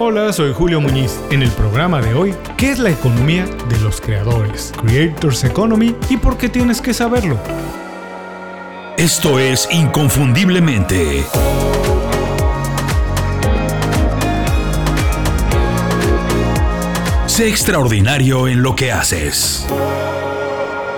Hola, soy Julio Muñiz. En el programa de hoy, ¿qué es la economía de los creadores? Creators Economy y por qué tienes que saberlo. Esto es Inconfundiblemente. Sé extraordinario en lo que haces.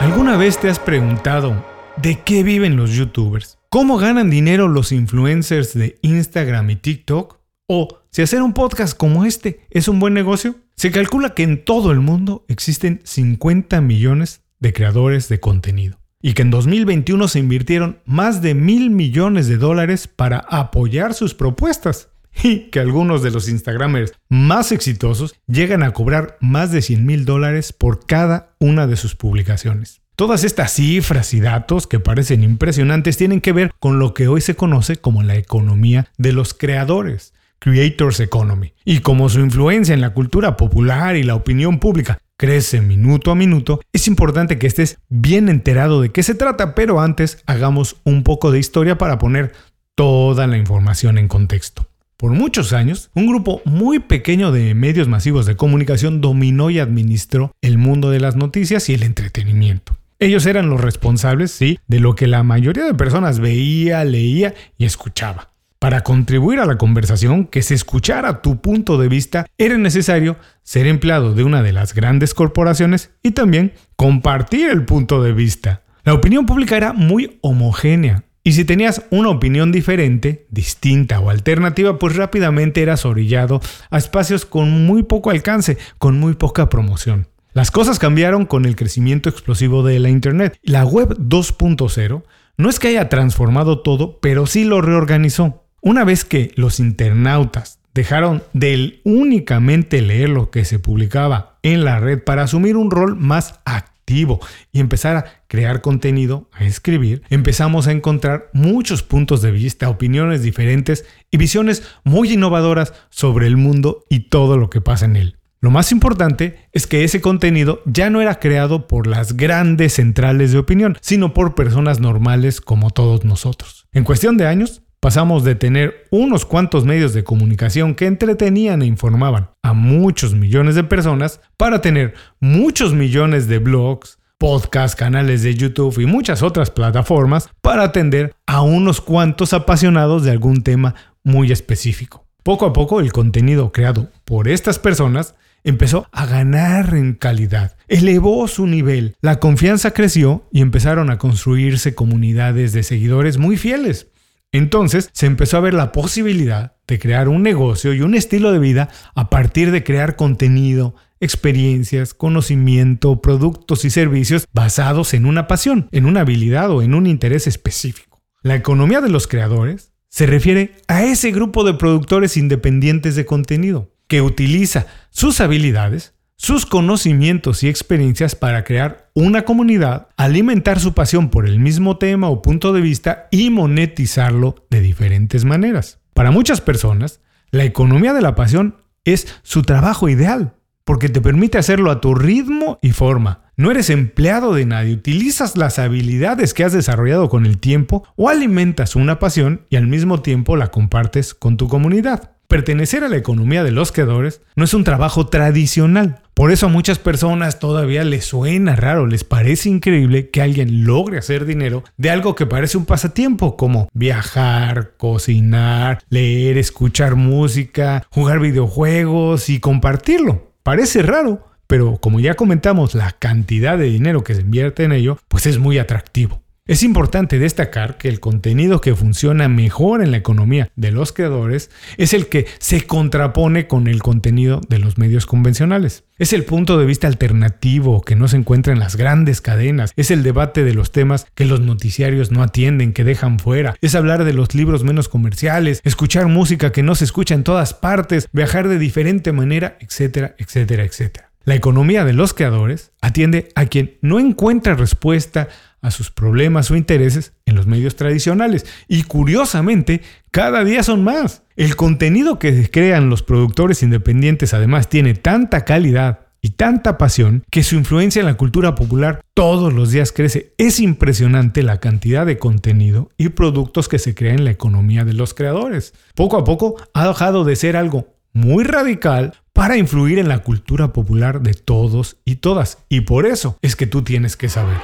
¿Alguna vez te has preguntado de qué viven los youtubers? ¿Cómo ganan dinero los influencers de Instagram y TikTok? ¿O si hacer un podcast como este es un buen negocio? Se calcula que en todo el mundo existen 50 millones de creadores de contenido y que en 2021 se invirtieron más de mil millones de dólares para apoyar sus propuestas y que algunos de los Instagramers más exitosos llegan a cobrar más de 100 mil dólares por cada una de sus publicaciones. Todas estas cifras y datos que parecen impresionantes tienen que ver con lo que hoy se conoce como la economía de los creadores, Creators Economy. Y como su influencia en la cultura popular y la opinión pública crece minuto a minuto, es importante que estés bien enterado de qué se trata, pero antes hagamos un poco de historia para poner toda la información en contexto. Por muchos años, un grupo muy pequeño de medios masivos de comunicación dominó y administró el mundo de las noticias y el entretenimiento. Ellos eran los responsables, sí, de lo que la mayoría de personas veía, leía y escuchaba. Para contribuir a la conversación, que se escuchara tu punto de vista, era necesario ser empleado de una de las grandes corporaciones y también compartir el punto de vista. La opinión pública era muy homogénea, y si tenías una opinión diferente, distinta o alternativa, pues rápidamente eras orillado a espacios con muy poco alcance, con muy poca promoción. Las cosas cambiaron con el crecimiento explosivo de la Internet. La web 2.0 no es que haya transformado todo, pero sí lo reorganizó. Una vez que los internautas dejaron de únicamente leer lo que se publicaba en la red para asumir un rol más activo y empezar a crear contenido, a escribir, empezamos a encontrar muchos puntos de vista, opiniones diferentes y visiones muy innovadoras sobre el mundo y todo lo que pasa en él. Lo más importante es que ese contenido ya no era creado por las grandes centrales de opinión, sino por personas normales como todos nosotros. En cuestión de años, pasamos de tener unos cuantos medios de comunicación que entretenían e informaban a muchos millones de personas para tener muchos millones de blogs, podcasts, canales de YouTube y muchas otras plataformas para atender a unos cuantos apasionados de algún tema muy específico. Poco a poco el contenido creado por estas personas empezó a ganar en calidad, elevó su nivel, la confianza creció y empezaron a construirse comunidades de seguidores muy fieles. Entonces se empezó a ver la posibilidad de crear un negocio y un estilo de vida a partir de crear contenido, experiencias, conocimiento, productos y servicios basados en una pasión, en una habilidad o en un interés específico. La economía de los creadores se refiere a ese grupo de productores independientes de contenido que utiliza sus habilidades, sus conocimientos y experiencias para crear una comunidad, alimentar su pasión por el mismo tema o punto de vista y monetizarlo de diferentes maneras. Para muchas personas, la economía de la pasión es su trabajo ideal, porque te permite hacerlo a tu ritmo y forma. No eres empleado de nadie, utilizas las habilidades que has desarrollado con el tiempo o alimentas una pasión y al mismo tiempo la compartes con tu comunidad. Pertenecer a la economía de los creadores no es un trabajo tradicional. Por eso a muchas personas todavía les suena raro, les parece increíble que alguien logre hacer dinero de algo que parece un pasatiempo, como viajar, cocinar, leer, escuchar música, jugar videojuegos y compartirlo. Parece raro, pero como ya comentamos, la cantidad de dinero que se invierte en ello, pues es muy atractivo. Es importante destacar que el contenido que funciona mejor en la economía de los creadores es el que se contrapone con el contenido de los medios convencionales. Es el punto de vista alternativo que no se encuentra en las grandes cadenas. Es el debate de los temas que los noticiarios no atienden, que dejan fuera. Es hablar de los libros menos comerciales, escuchar música que no se escucha en todas partes, viajar de diferente manera, etcétera, etcétera, etcétera. La economía de los creadores atiende a quien no encuentra respuesta a sus problemas o intereses en los medios tradicionales. Y curiosamente, cada día son más. El contenido que crean los productores independientes además tiene tanta calidad y tanta pasión que su influencia en la cultura popular todos los días crece. Es impresionante la cantidad de contenido y productos que se crean en la economía de los creadores. Poco a poco ha dejado de ser algo muy radical para influir en la cultura popular de todos y todas. Y por eso es que tú tienes que saber.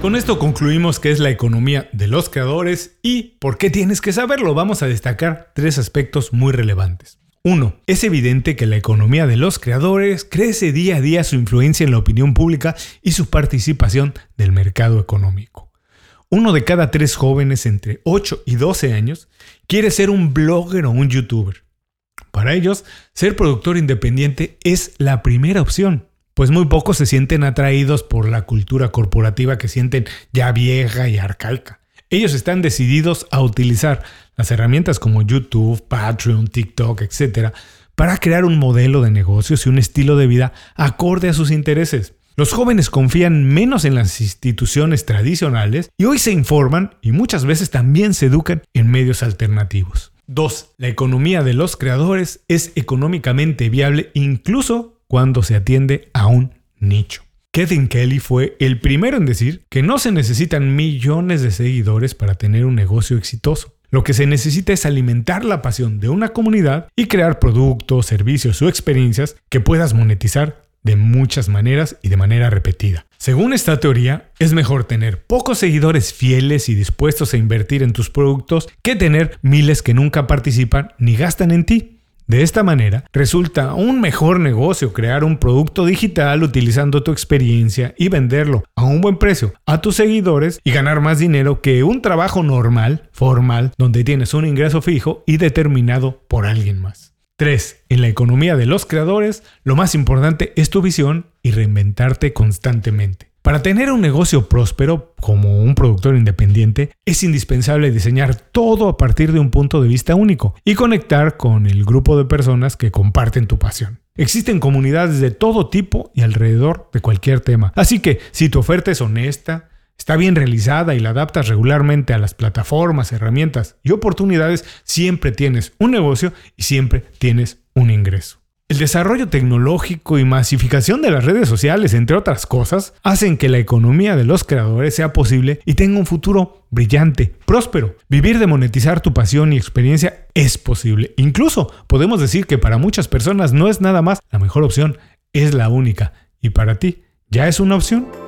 Con esto concluimos qué es la economía de los creadores y por qué tienes que saberlo. Vamos a destacar tres aspectos muy relevantes. Uno, Es evidente que la economía de los creadores crece día a día su influencia en la opinión pública y su participación del mercado económico. Uno de cada tres jóvenes entre 8 y 12 años quiere ser un blogger o un youtuber. Para ellos, ser productor independiente es la primera opción pues muy pocos se sienten atraídos por la cultura corporativa que sienten ya vieja y arcaica. Ellos están decididos a utilizar las herramientas como YouTube, Patreon, TikTok, etc., para crear un modelo de negocios y un estilo de vida acorde a sus intereses. Los jóvenes confían menos en las instituciones tradicionales y hoy se informan y muchas veces también se educan en medios alternativos. 2. La economía de los creadores es económicamente viable incluso cuando se atiende a un nicho. Kevin Kelly fue el primero en decir que no se necesitan millones de seguidores para tener un negocio exitoso. Lo que se necesita es alimentar la pasión de una comunidad y crear productos, servicios o experiencias que puedas monetizar de muchas maneras y de manera repetida. Según esta teoría, es mejor tener pocos seguidores fieles y dispuestos a invertir en tus productos que tener miles que nunca participan ni gastan en ti. De esta manera, resulta un mejor negocio crear un producto digital utilizando tu experiencia y venderlo a un buen precio a tus seguidores y ganar más dinero que un trabajo normal, formal, donde tienes un ingreso fijo y determinado por alguien más. 3. En la economía de los creadores, lo más importante es tu visión y reinventarte constantemente. Para tener un negocio próspero como un productor independiente, es indispensable diseñar todo a partir de un punto de vista único y conectar con el grupo de personas que comparten tu pasión. Existen comunidades de todo tipo y alrededor de cualquier tema. Así que si tu oferta es honesta, está bien realizada y la adaptas regularmente a las plataformas, herramientas y oportunidades, siempre tienes un negocio y siempre tienes un ingreso. El desarrollo tecnológico y masificación de las redes sociales, entre otras cosas, hacen que la economía de los creadores sea posible y tenga un futuro brillante, próspero. Vivir de monetizar tu pasión y experiencia es posible. Incluso podemos decir que para muchas personas no es nada más la mejor opción, es la única. ¿Y para ti? ¿Ya es una opción?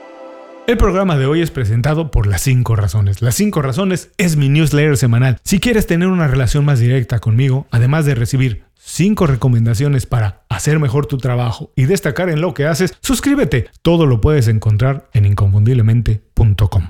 El programa de hoy es presentado por Las 5 Razones. Las 5 Razones es mi newsletter semanal. Si quieres tener una relación más directa conmigo, además de recibir 5 recomendaciones para hacer mejor tu trabajo y destacar en lo que haces, suscríbete. Todo lo puedes encontrar en inconfundiblemente.com.